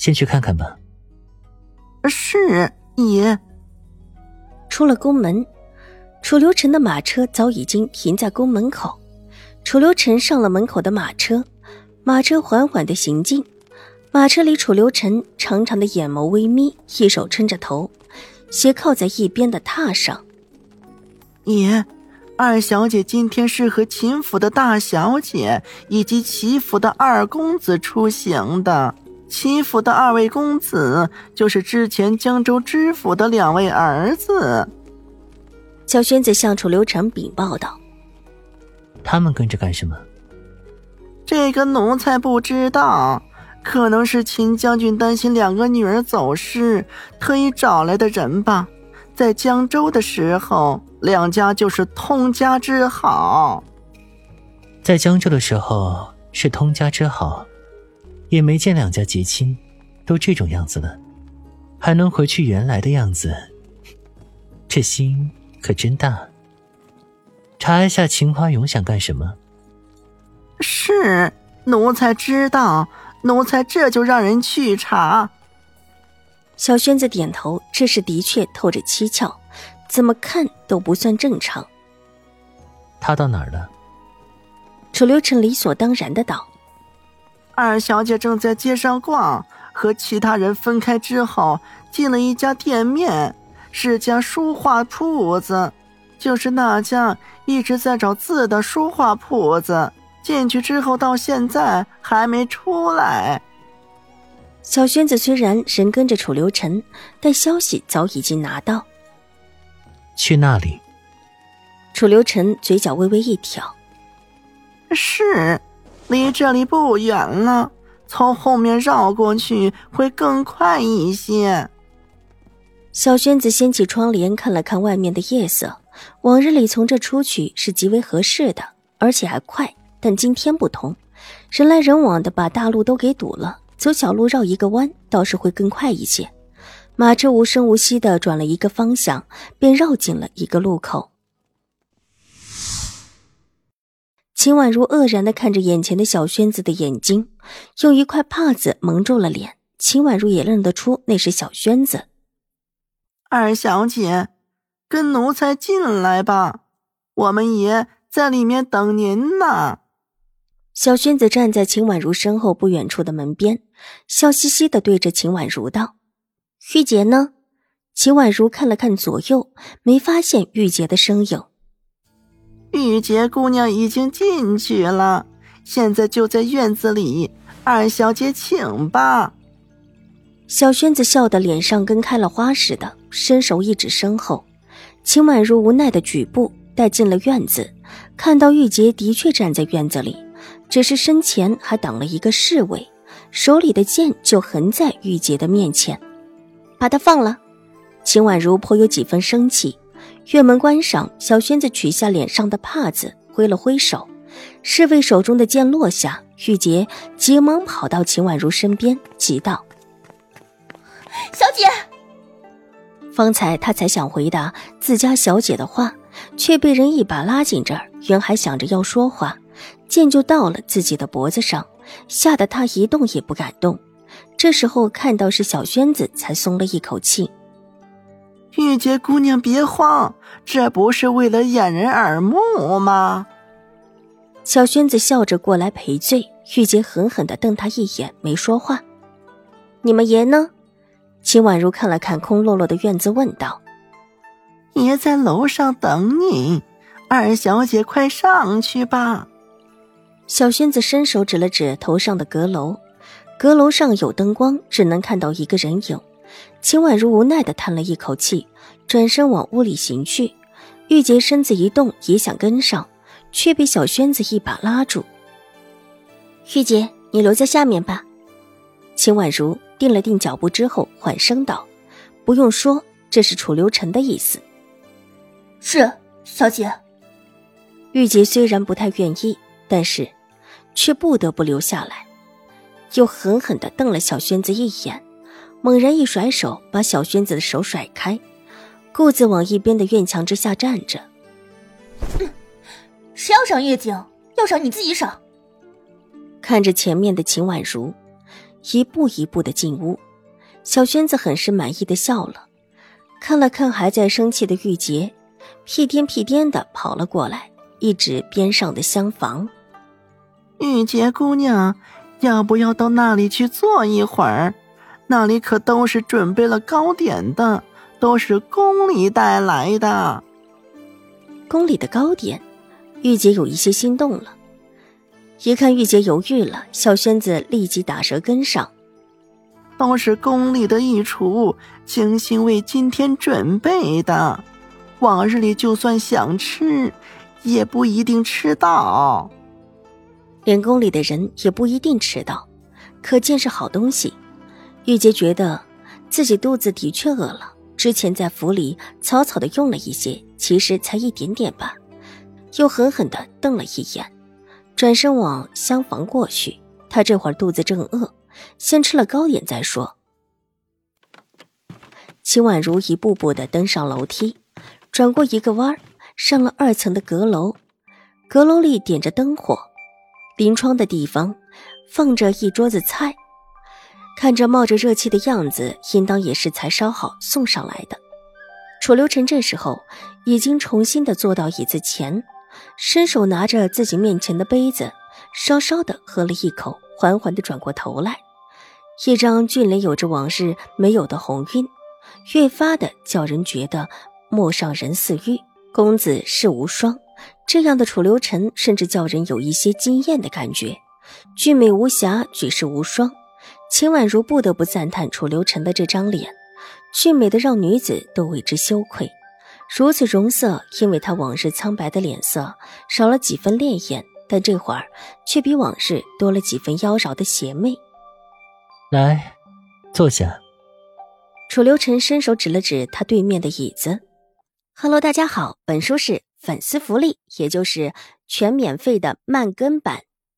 先去看看吧。是爷。出了宫门，楚留臣的马车早已经停在宫门口。楚留臣上了门口的马车，马车缓缓的行进。马车里，楚留臣长长的眼眸微眯，一手撑着头，斜靠在一边的榻上。爷，二小姐今天是和秦府的大小姐以及齐府的二公子出行的。齐府的二位公子，就是之前江州知府的两位儿子。小轩子向楚留臣禀报道：“他们跟着干什么？”这个奴才不知道，可能是秦将军担心两个女儿走失，特意找来的人吧。在江州的时候，两家就是通家之好。在江州的时候是通家之好。也没见两家结亲，都这种样子了，还能回去原来的样子，这心可真大。查一下秦花勇想干什么？是奴才知道，奴才这就让人去查。小轩子点头，这事的确透着蹊跷，怎么看都不算正常。他到哪儿了？楚留臣理所当然的道。二小姐正在街上逛，和其他人分开之后，进了一家店面，是家书画铺子，就是那家一直在找字的书画铺子。进去之后到现在还没出来。小轩子虽然人跟着楚留臣，但消息早已经拿到。去那里。楚留臣嘴角微微一挑，是。离这里不远了，从后面绕过去会更快一些。小轩子掀起窗帘看了看外面的夜色，往日里从这出去是极为合适的，而且还快。但今天不同，人来人往的，把大路都给堵了，走小路绕一个弯倒是会更快一些。马车无声无息的转了一个方向，便绕进了一个路口。秦婉如愕然的看着眼前的小轩子的眼睛，用一块帕子蒙住了脸。秦婉如也认得出那是小轩子。二小姐，跟奴才进来吧，我们爷在里面等您呢。小轩子站在秦婉如身后不远处的门边，笑嘻嘻的对着秦婉如道：“玉洁呢？”秦婉如看了看左右，没发现玉洁的身影。玉洁姑娘已经进去了，现在就在院子里。二小姐，请吧。小轩子笑得脸上跟开了花似的，伸手一指身后。秦婉如无奈的举步带进了院子，看到玉洁的确站在院子里，只是身前还挡了一个侍卫，手里的剑就横在玉洁的面前，把他放了。秦婉如颇有几分生气。院门关上，小轩子取下脸上的帕子，挥了挥手，侍卫手中的剑落下，玉洁急忙跑到秦婉如身边，急道：“小姐！”方才他才想回答自家小姐的话，却被人一把拉进这儿。原还想着要说话，剑就到了自己的脖子上，吓得他一动也不敢动。这时候看到是小轩子，才松了一口气。玉洁姑娘，别慌，这不是为了掩人耳目吗？小轩子笑着过来赔罪。玉洁狠狠的瞪他一眼，没说话。你们爷呢？秦婉如看了看空落落的院子，问道：“爷在楼上等你，二小姐快上去吧。”小轩子伸手指了指头上的阁楼，阁楼上有灯光，只能看到一个人影。秦婉如无奈的叹了一口气，转身往屋里行去。玉洁身子一动，也想跟上，却被小轩子一把拉住。玉洁，你留在下面吧。秦婉如定了定脚步之后，缓声道：“不用说，这是楚留臣的意思。”是，小姐。玉洁虽然不太愿意，但是却不得不留下来，又狠狠的瞪了小轩子一眼，猛然一甩手，把小轩子的手甩开，顾自往一边的院墙之下站着。谁要赏月景？要赏你自己赏。看着前面的秦婉如，一步一步的进屋，小轩子很是满意的笑了，看了看还在生气的玉洁，屁颠屁颠的跑了过来，一指边上的厢房：“玉洁姑娘，要不要到那里去坐一会儿？那里可都是准备了糕点的，都是宫里带来的。宫里的糕点。”玉洁有一些心动了，一看玉洁犹豫了，小轩子立即打舌跟上：“都是宫里的御厨精心为今天准备的，往日里就算想吃，也不一定吃到。连宫里的人也不一定吃到，可见是好东西。”玉洁觉得自己肚子的确饿了，之前在府里草草的用了一些，其实才一点点吧。又狠狠地瞪了一眼，转身往厢房过去。他这会儿肚子正饿，先吃了糕点再说。秦婉如一步步地登上楼梯，转过一个弯上了二层的阁楼。阁楼里点着灯火，临窗的地方放着一桌子菜，看着冒着热气的样子，应当也是才烧好送上来的。楚留臣这时候已经重新的坐到椅子前。伸手拿着自己面前的杯子，稍稍的喝了一口，缓缓的转过头来，一张俊脸有着往日没有的红晕，越发的叫人觉得陌上人似玉，公子世无双。这样的楚留臣，甚至叫人有一些惊艳的感觉，俊美无瑕，举世无双。秦婉如不得不赞叹楚留臣的这张脸，俊美的让女子都为之羞愧。如此容色，因为他往日苍白的脸色少了几分潋滟，但这会儿却比往日多了几分妖娆的邪魅。来，坐下。楚留臣伸手指了指他对面的椅子。Hello，大家好，本书是粉丝福利，也就是全免费的慢更版。